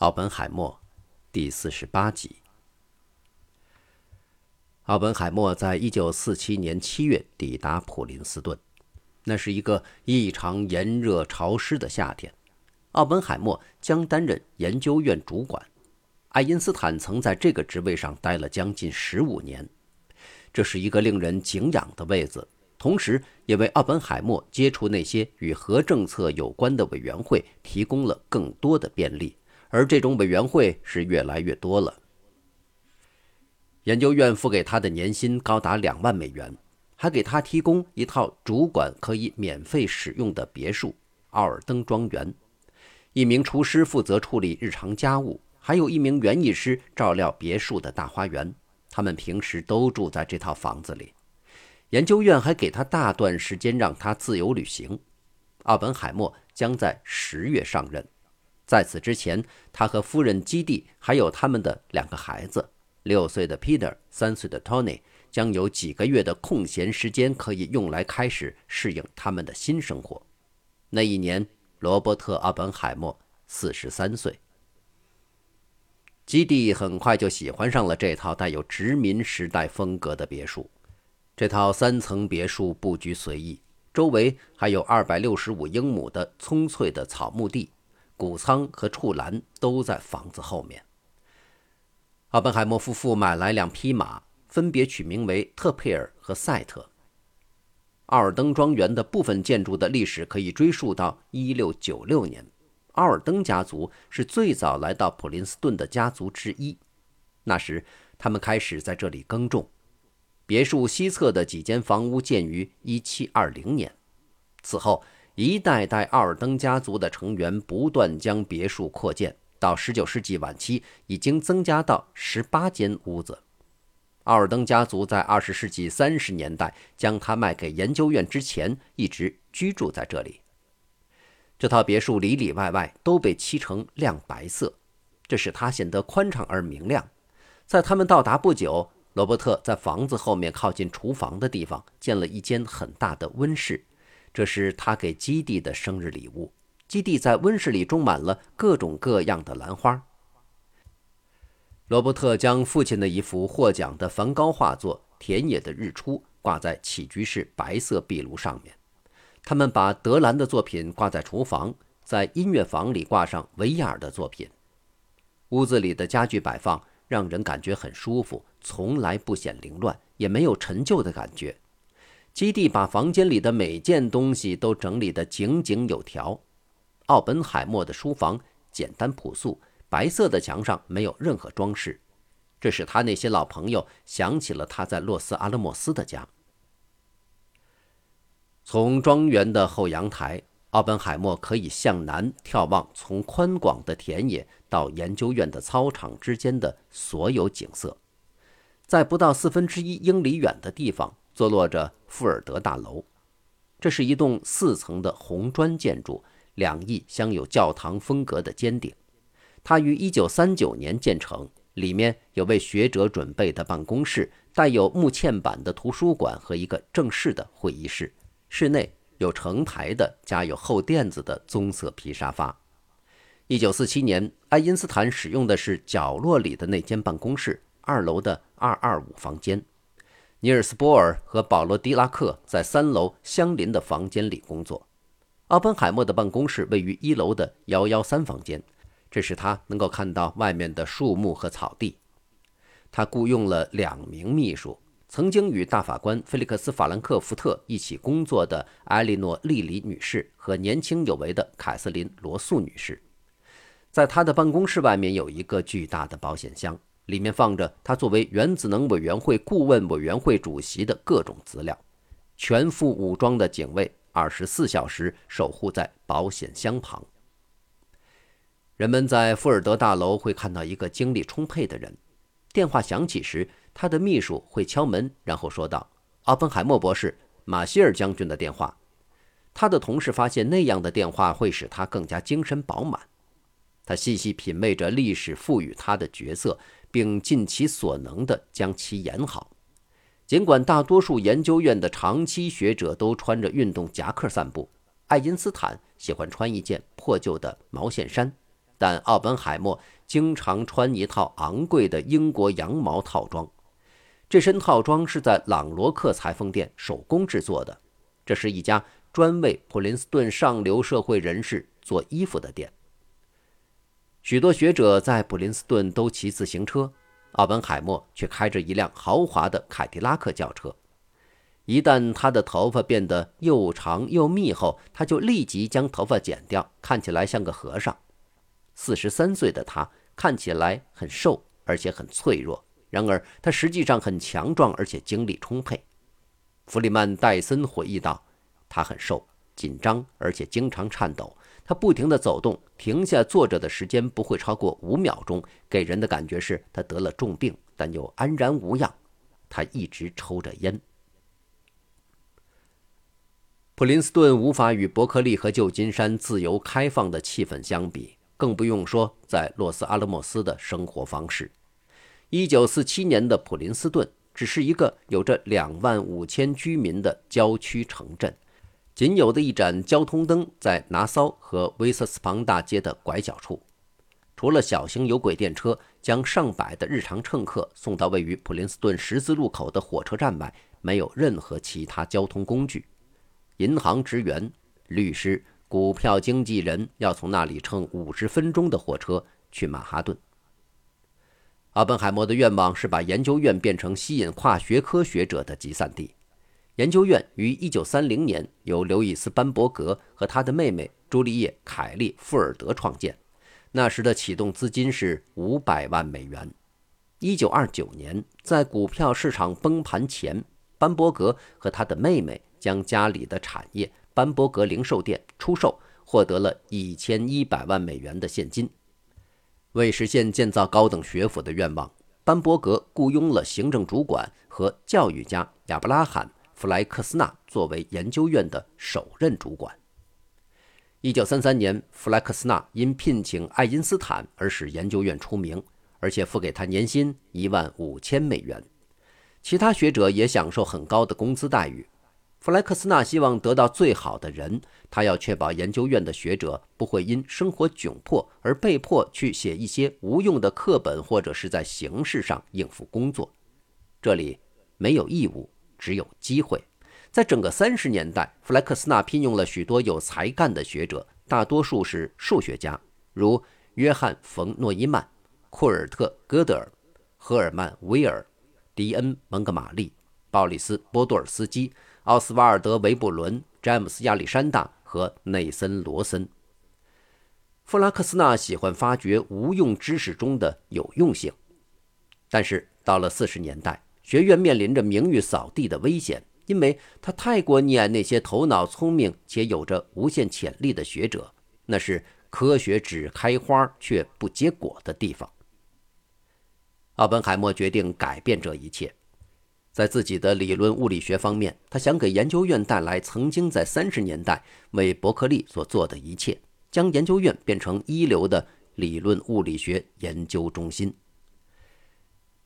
奥本海默，第四十八集。奥本海默在一九四七年七月抵达普林斯顿，那是一个异常炎热潮湿的夏天。奥本海默将担任研究院主管。爱因斯坦曾在这个职位上待了将近十五年，这是一个令人敬仰的位子，同时也为奥本海默接触那些与核政策有关的委员会提供了更多的便利。而这种委员会是越来越多了。研究院付给他的年薪高达两万美元，还给他提供一套主管可以免费使用的别墅——奥尔登庄园。一名厨师负责处理日常家务，还有一名园艺师照料别墅的大花园。他们平时都住在这套房子里。研究院还给他大段时间让他自由旅行。奥本海默将在十月上任。在此之前，他和夫人基蒂还有他们的两个孩子，六岁的 Peter，三岁的 Tony，将有几个月的空闲时间可以用来开始适应他们的新生活。那一年，罗伯特·奥本海默四十三岁。基蒂很快就喜欢上了这套带有殖民时代风格的别墅。这套三层别墅布局随意，周围还有二百六十五英亩的葱翠的草木地。谷仓和畜栏都在房子后面。奥本海默夫妇买来两匹马，分别取名为特佩尔和赛特。奥尔登庄园的部分建筑的历史可以追溯到1696年。奥尔登家族是最早来到普林斯顿的家族之一，那时他们开始在这里耕种。别墅西侧的几间房屋建于1720年，此后。一代代奥尔登家族的成员不断将别墅扩建，到19世纪晚期已经增加到18间屋子。奥尔登家族在20世纪30年代将它卖给研究院之前，一直居住在这里。这套别墅里里外外都被漆成亮白色，这使它显得宽敞而明亮。在他们到达不久，罗伯特在房子后面靠近厨房的地方建了一间很大的温室。这是他给基地的生日礼物。基地在温室里种满了各种各样的兰花。罗伯特将父亲的一幅获奖的梵高画作《田野的日出》挂在起居室白色壁炉上面。他们把德兰的作品挂在厨房，在音乐房里挂上维亚尔的作品。屋子里的家具摆放让人感觉很舒服，从来不显凌乱，也没有陈旧的感觉。基地把房间里的每件东西都整理得井井有条。奥本海默的书房简单朴素，白色的墙上没有任何装饰，这使他那些老朋友想起了他在洛斯阿拉莫斯的家。从庄园的后阳台，奥本海默可以向南眺望从宽广的田野到研究院的操场之间的所有景色。在不到四分之一英里远的地方。坐落着富尔德大楼，这是一栋四层的红砖建筑，两翼镶有教堂风格的尖顶。它于1939年建成，里面有为学者准备的办公室，带有木嵌板的图书馆和一个正式的会议室。室内有成排的加有厚垫子的棕色皮沙发。1947年，爱因斯坦使用的是角落里的那间办公室，二楼的225房间。尼尔斯·波尔和保罗·迪拉克在三楼相邻的房间里工作。奥本海默的办公室位于一楼的幺幺三房间，这使他能够看到外面的树木和草地。他雇佣了两名秘书：曾经与大法官菲利克斯·法兰克福特一起工作的埃莉诺·莉里女士和年轻有为的凯瑟琳·罗素女士。在他的办公室外面有一个巨大的保险箱。里面放着他作为原子能委员会顾问委员会主席的各种资料，全副武装的警卫二十四小时守护在保险箱旁。人们在富尔德大楼会看到一个精力充沛的人。电话响起时，他的秘书会敲门，然后说道：“奥本海默博士，马歇尔将军的电话。”他的同事发现那样的电话会使他更加精神饱满。他细细品味着历史赋予他的角色。并尽其所能地将其演好。尽管大多数研究院的长期学者都穿着运动夹克散步，爱因斯坦喜欢穿一件破旧的毛线衫。但奥本海默经常穿一套昂贵的英国羊毛套装。这身套装是在朗罗克裁缝店手工制作的，这是一家专为普林斯顿上流社会人士做衣服的店。许多学者在普林斯顿都骑自行车，奥本海默却开着一辆豪华的凯迪拉克轿车。一旦他的头发变得又长又密后，他就立即将头发剪掉，看起来像个和尚。四十三岁的他看起来很瘦，而且很脆弱。然而，他实际上很强壮，而且精力充沛。弗里曼·戴森回忆道：“他很瘦、紧张，而且经常颤抖。他不停地走动，停下坐着的时间不会超过五秒钟，给人的感觉是他得了重病，但又安然无恙。他一直抽着烟。”普林斯顿无法与伯克利和旧金山自由开放的气氛相比。更不用说在洛斯阿拉莫斯的生活方式。一九四七年的普林斯顿只是一个有着两万五千居民的郊区城镇，仅有的一盏交通灯在拿骚和威瑟斯庞大街的拐角处。除了小型有轨电车将上百的日常乘客送到位于普林斯顿十字路口的火车站外，没有任何其他交通工具。银行职员、律师。股票经纪人要从那里乘五十分钟的火车去曼哈顿。奥本海默的愿望是把研究院变成吸引跨学科学者的集散地。研究院于1930年由刘易斯·班伯格和他的妹妹朱丽叶·凯利·富尔德创建，那时的启动资金是五百万美元。1929年，在股票市场崩盘前，班伯格和他的妹妹将家里的产业。班伯格零售店出售，获得了一千一百万美元的现金。为实现建造高等学府的愿望，班伯格雇佣了行政主管和教育家亚伯拉罕·弗莱克斯纳作为研究院的首任主管。一九三三年，弗莱克斯纳因聘请爱因斯坦而使研究院出名，而且付给他年薪一万五千美元。其他学者也享受很高的工资待遇。弗莱克斯纳希望得到最好的人，他要确保研究院的学者不会因生活窘迫而被迫去写一些无用的课本，或者是在形式上应付工作。这里没有义务，只有机会。在整个三十年代，弗莱克斯纳聘用了许多有才干的学者，大多数是数学家，如约翰·冯·诺依曼、库尔特·戈德尔、赫尔曼·威尔、迪恩·蒙哥马利、鲍里斯·波多尔斯基。奥斯瓦尔德·维布伦、詹姆斯·亚历山大和内森·罗森。弗拉克斯纳喜欢发掘无用知识中的有用性，但是到了四十年代，学院面临着名誉扫地的危险，因为他太过溺爱那些头脑聪明且有着无限潜力的学者，那是科学只开花却不结果的地方。奥本海默决定改变这一切。在自己的理论物理学方面，他想给研究院带来曾经在三十年代为伯克利所做的一切，将研究院变成一流的理论物理学研究中心。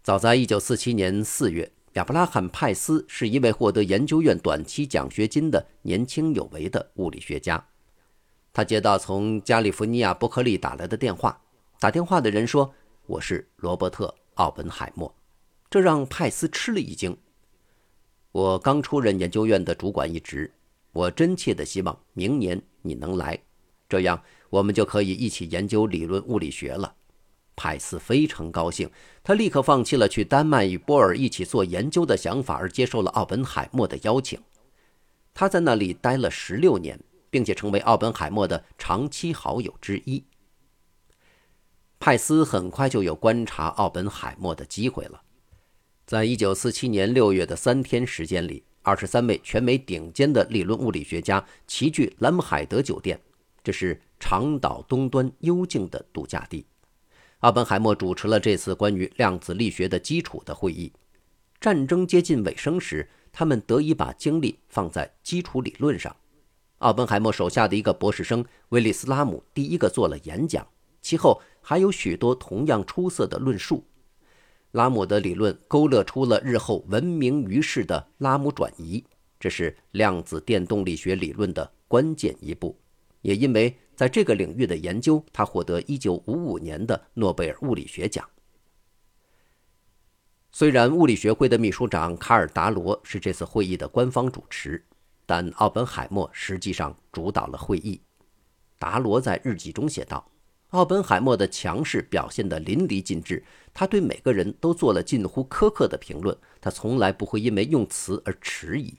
早在1947年4月，亚伯拉罕·派斯是一位获得研究院短期奖学金的年轻有为的物理学家。他接到从加利福尼亚伯克利打来的电话，打电话的人说：“我是罗伯特·奥本海默。”这让派斯吃了一惊。我刚出任研究院的主管一职，我真切的希望明年你能来，这样我们就可以一起研究理论物理学了。派斯非常高兴，他立刻放弃了去丹麦与波尔一起做研究的想法，而接受了奥本海默的邀请。他在那里待了十六年，并且成为奥本海默的长期好友之一。派斯很快就有观察奥本海默的机会了。在一九四七年六月的三天时间里，二十三位全美顶尖的理论物理学家齐聚兰姆海德酒店，这是长岛东端幽静的度假地。奥本海默主持了这次关于量子力学的基础的会议。战争接近尾声时，他们得以把精力放在基础理论上。奥本海默手下的一个博士生威利斯拉姆第一个做了演讲，其后还有许多同样出色的论述。拉姆的理论勾勒出了日后闻名于世的拉姆转移，这是量子电动力学理论的关键一步。也因为在这个领域的研究，他获得1955年的诺贝尔物理学奖。虽然物理学会的秘书长卡尔·达罗是这次会议的官方主持，但奥本海默实际上主导了会议。达罗在日记中写道：“奥本海默的强势表现得淋漓尽致，他对每个人都做了近乎苛刻的评论，他从来不会因为用词而迟疑。”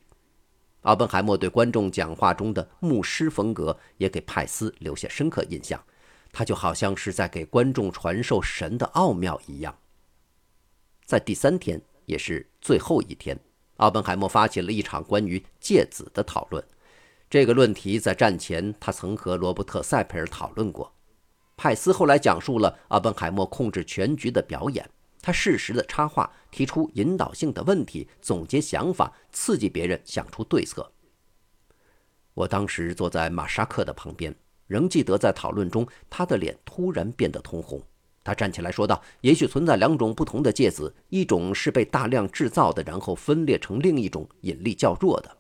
奥本海默对观众讲话中的牧师风格也给派斯留下深刻印象，他就好像是在给观众传授神的奥妙一样。在第三天，也是最后一天，奥本海默发起了一场关于芥子的讨论。这个论题在战前他曾和罗伯特·塞佩尔讨论过。派斯后来讲述了奥本海默控制全局的表演，他适时的插话，提出引导性的问题，总结想法，刺激别人想出对策。我当时坐在马沙克的旁边，仍记得在讨论中，他的脸突然变得通红。他站起来说道：“也许存在两种不同的介子，一种是被大量制造的，然后分裂成另一种引力较弱的。”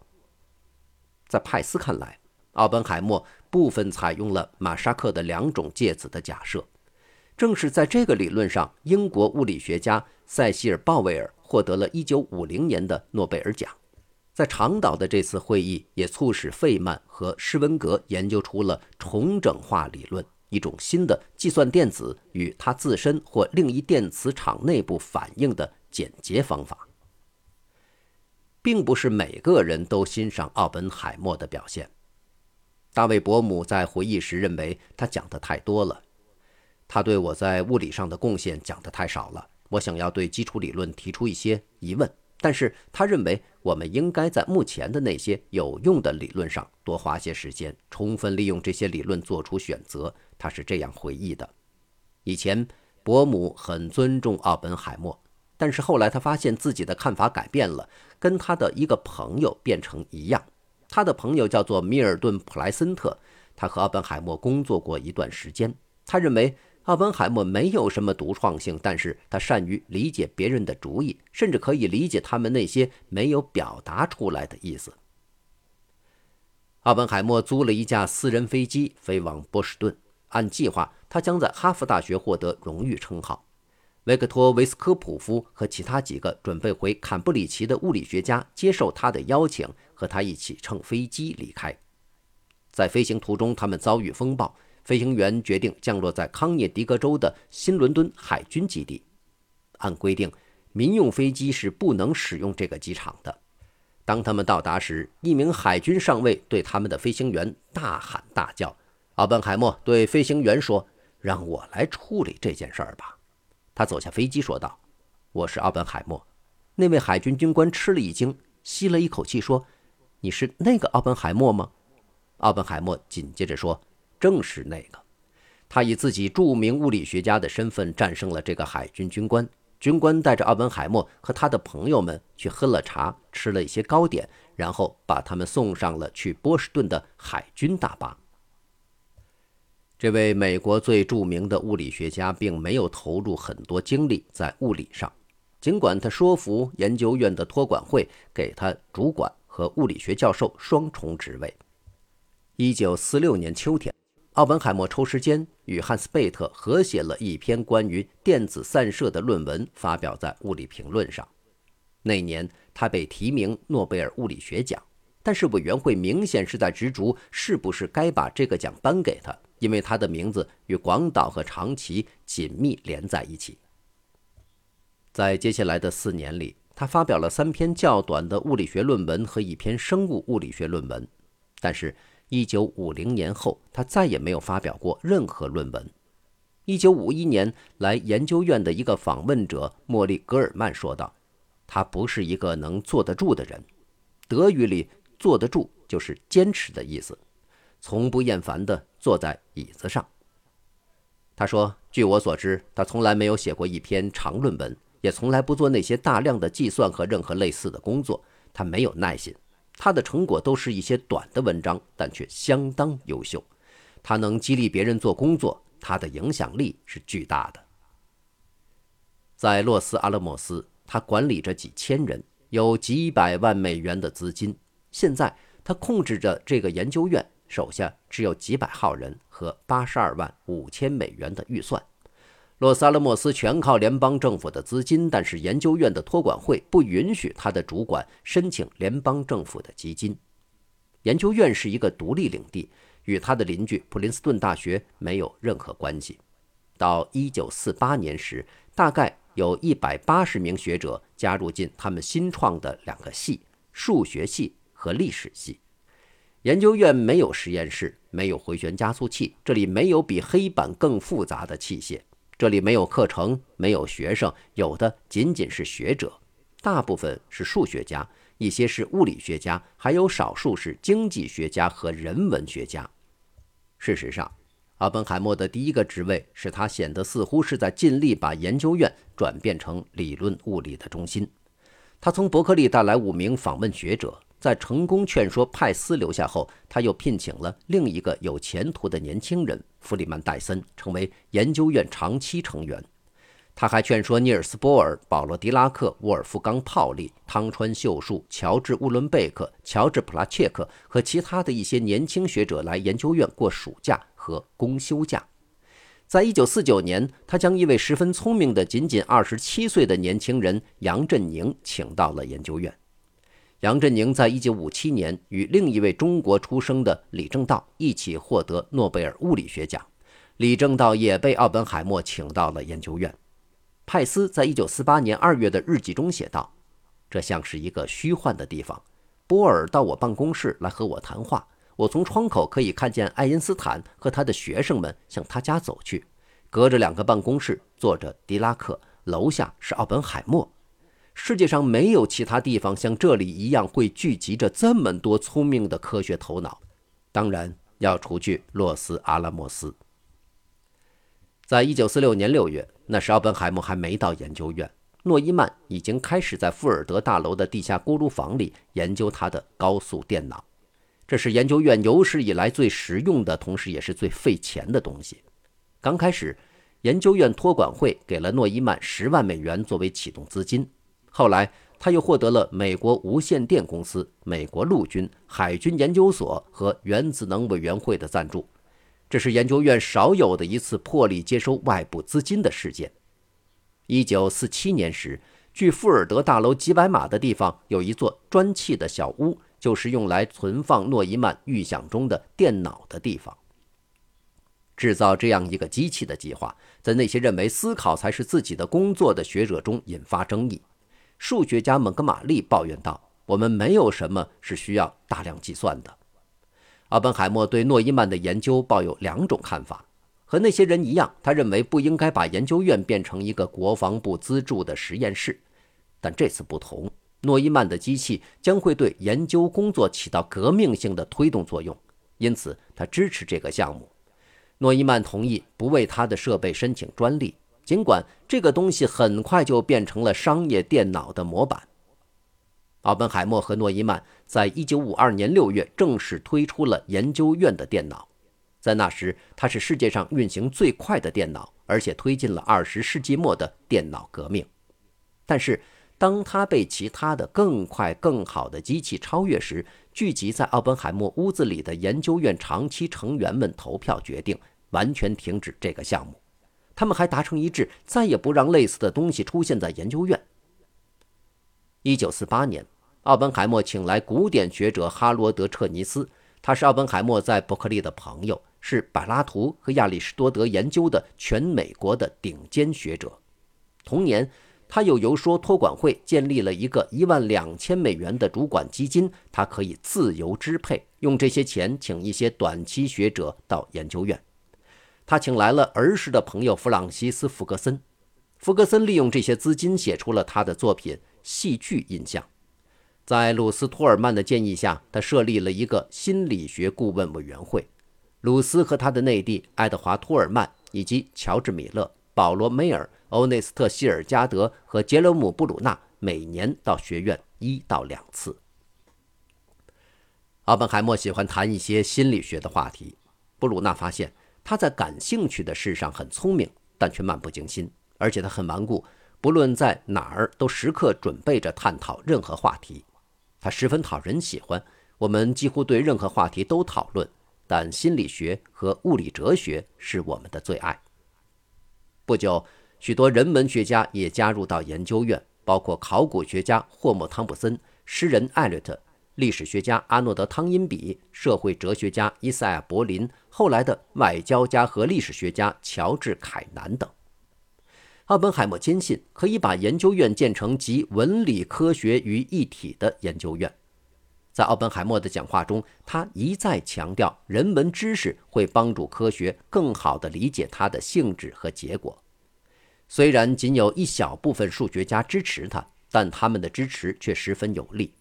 在派斯看来，奥本海默部分采用了马沙克的两种介子的假设。正是在这个理论上，英国物理学家塞西尔·鲍威尔获得了一九五零年的诺贝尔奖。在长岛的这次会议也促使费曼和施温格研究出了重整化理论。一种新的计算电子与它自身或另一电磁场内部反应的简洁方法，并不是每个人都欣赏奥本海默的表现。大卫·伯姆在回忆时认为他讲的太多了，他对我在物理上的贡献讲的太少了。我想要对基础理论提出一些疑问。但是他认为，我们应该在目前的那些有用的理论上多花些时间，充分利用这些理论做出选择。他是这样回忆的：以前伯姆很尊重奥本海默，但是后来他发现自己的看法改变了，跟他的一个朋友变成一样。他的朋友叫做米尔顿·普莱森特，他和奥本海默工作过一段时间。他认为。奥本海默没有什么独创性，但是他善于理解别人的主意，甚至可以理解他们那些没有表达出来的意思。奥本海默租了一架私人飞机飞往波士顿，按计划，他将在哈佛大学获得荣誉称号。维克托·维斯科普夫和其他几个准备回坎布里奇的物理学家接受他的邀请，和他一起乘飞机离开。在飞行途中，他们遭遇风暴。飞行员决定降落在康涅狄格州的新伦敦海军基地。按规定，民用飞机是不能使用这个机场的。当他们到达时，一名海军上尉对他们的飞行员大喊大叫。奥本海默对飞行员说：“让我来处理这件事儿吧。”他走下飞机说道：“我是奥本海默。”那位海军军官吃了一惊，吸了一口气说：“你是那个奥本海默吗？”奥本海默紧接着说。正是那个，他以自己著名物理学家的身份战胜了这个海军军官。军官带着奥本海默和他的朋友们去喝了茶，吃了一些糕点，然后把他们送上了去波士顿的海军大巴。这位美国最著名的物理学家并没有投入很多精力在物理上，尽管他说服研究院的托管会给他主管和物理学教授双重职位。一九四六年秋天。奥本海默抽时间与汉斯·贝特合写了一篇关于电子散射的论文，发表在《物理评论》上。那年他被提名诺贝尔物理学奖，但是委员会明显是在执着是不是该把这个奖颁给他，因为他的名字与广岛和长崎紧密连在一起。在接下来的四年里，他发表了三篇较短的物理学论文和一篇生物物理学论文，但是。一九五零年后，他再也没有发表过任何论文。一九五一年来研究院的一个访问者莫利格尔曼说道：“他不是一个能坐得住的人。德语里‘坐得住’就是坚持的意思，从不厌烦地坐在椅子上。”他说：“据我所知，他从来没有写过一篇长论文，也从来不做那些大量的计算和任何类似的工作。他没有耐心。”他的成果都是一些短的文章，但却相当优秀。他能激励别人做工作，他的影响力是巨大的。在洛斯阿拉莫斯，他管理着几千人，有几百万美元的资金。现在他控制着这个研究院，手下只有几百号人和八十二万五千美元的预算。洛斯阿拉莫斯全靠联邦政府的资金，但是研究院的托管会不允许他的主管申请联邦政府的基金。研究院是一个独立领地，与他的邻居普林斯顿大学没有任何关系。到1948年时，大概有一百八十名学者加入进他们新创的两个系——数学系和历史系。研究院没有实验室，没有回旋加速器，这里没有比黑板更复杂的器械。这里没有课程，没有学生，有的仅仅是学者，大部分是数学家，一些是物理学家，还有少数是经济学家和人文学家。事实上，阿本海默的第一个职位使他显得似乎是在尽力把研究院转变成理论物理的中心。他从伯克利带来五名访问学者。在成功劝说派斯留下后，他又聘请了另一个有前途的年轻人弗里曼·戴森成为研究院长期成员。他还劝说尼尔斯·波尔、保罗·狄拉克、沃尔夫冈·泡利、汤川秀树、乔治·乌伦贝克、乔治·普拉切克和其他的一些年轻学者来研究院过暑假和公休假。在一九四九年，他将一位十分聪明的、仅仅二十七岁的年轻人杨振宁请到了研究院。杨振宁在1957年与另一位中国出生的李政道一起获得诺贝尔物理学奖，李政道也被奥本海默请到了研究院。派斯在1948年2月的日记中写道：“这像是一个虚幻的地方。波尔到我办公室来和我谈话，我从窗口可以看见爱因斯坦和他的学生们向他家走去。隔着两个办公室坐着狄拉克，楼下是奥本海默。”世界上没有其他地方像这里一样会聚集着这么多聪明的科学头脑，当然要除去洛斯阿拉莫斯。在一九四六年六月，那时奥本海默还没到研究院，诺伊曼已经开始在富尔德大楼的地下锅炉房里研究他的高速电脑。这是研究院有史以来最实用的，同时也是最费钱的东西。刚开始，研究院托管会给了诺伊曼十万美元作为启动资金。后来，他又获得了美国无线电公司、美国陆军、海军研究所和原子能委员会的赞助，这是研究院少有的一次破例接收外部资金的事件。一九四七年时，距富尔德大楼几百码的地方有一座砖砌的小屋，就是用来存放诺伊曼预想中的电脑的地方。制造这样一个机器的计划，在那些认为思考才是自己的工作的学者中引发争议。数学家蒙哥马利抱怨道：“我们没有什么是需要大量计算的。”奥本海默对诺伊曼的研究抱有两种看法。和那些人一样，他认为不应该把研究院变成一个国防部资助的实验室。但这次不同，诺伊曼的机器将会对研究工作起到革命性的推动作用，因此他支持这个项目。诺伊曼同意不为他的设备申请专利。尽管这个东西很快就变成了商业电脑的模板，奥本海默和诺伊曼在1952年6月正式推出了研究院的电脑。在那时，它是世界上运行最快的电脑，而且推进了20世纪末的电脑革命。但是，当它被其他的更快、更好的机器超越时，聚集在奥本海默屋子里的研究院长期成员们投票决定完全停止这个项目。他们还达成一致，再也不让类似的东西出现在研究院。一九四八年，奥本海默请来古典学者哈罗德·彻尼斯，他是奥本海默在伯克利的朋友，是柏拉图和亚里士多德研究的全美国的顶尖学者。同年，他又游说托管会建立了一个一万两千美元的主管基金，他可以自由支配，用这些钱请一些短期学者到研究院。他请来了儿时的朋友弗朗西斯·福格森，福格森利用这些资金写出了他的作品《戏剧印象》。在鲁斯·托尔曼的建议下，他设立了一个心理学顾问委员会。鲁斯和他的内弟爱德华·托尔曼以及乔治·米勒、保罗·梅尔、欧内斯特·希尔加德和杰罗姆·布鲁纳每年到学院一到两次。奥本海默喜欢谈一些心理学的话题。布鲁纳发现。他在感兴趣的事上很聪明，但却漫不经心，而且他很顽固，不论在哪儿都时刻准备着探讨任何话题。他十分讨人喜欢，我们几乎对任何话题都讨论。但心理学和物理哲学是我们的最爱。不久，许多人文学家也加入到研究院，包括考古学家霍默·汤普森、诗人艾略特、历史学家阿诺德·汤因比、社会哲学家伊赛尔·柏林，后来的外交家和历史学家乔治·凯南等。奥本海默坚信可以把研究院建成集文理科学于一体的研究院。在奥本海默的讲话中，他一再强调，人文知识会帮助科学更好地理解它的性质和结果。虽然仅有一小部分数学家支持他，但他们的支持却十分有力。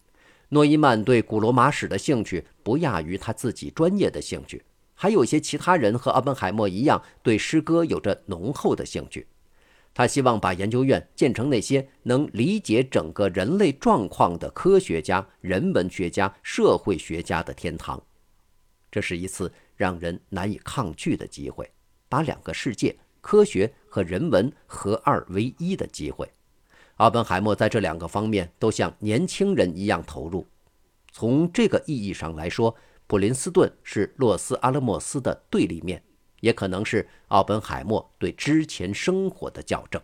诺伊曼对古罗马史的兴趣不亚于他自己专业的兴趣，还有些其他人和奥本海默一样，对诗歌有着浓厚的兴趣。他希望把研究院建成那些能理解整个人类状况的科学家、人文学家、社会学家的天堂。这是一次让人难以抗拒的机会，把两个世界——科学和人文合二为一的机会。奥本海默在这两个方面都像年轻人一样投入。从这个意义上来说，普林斯顿是洛斯阿拉莫斯的对立面。也可能是奥本海默对之前生活的校正。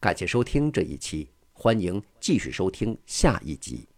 感谢收听这一期，欢迎继续收听下一集。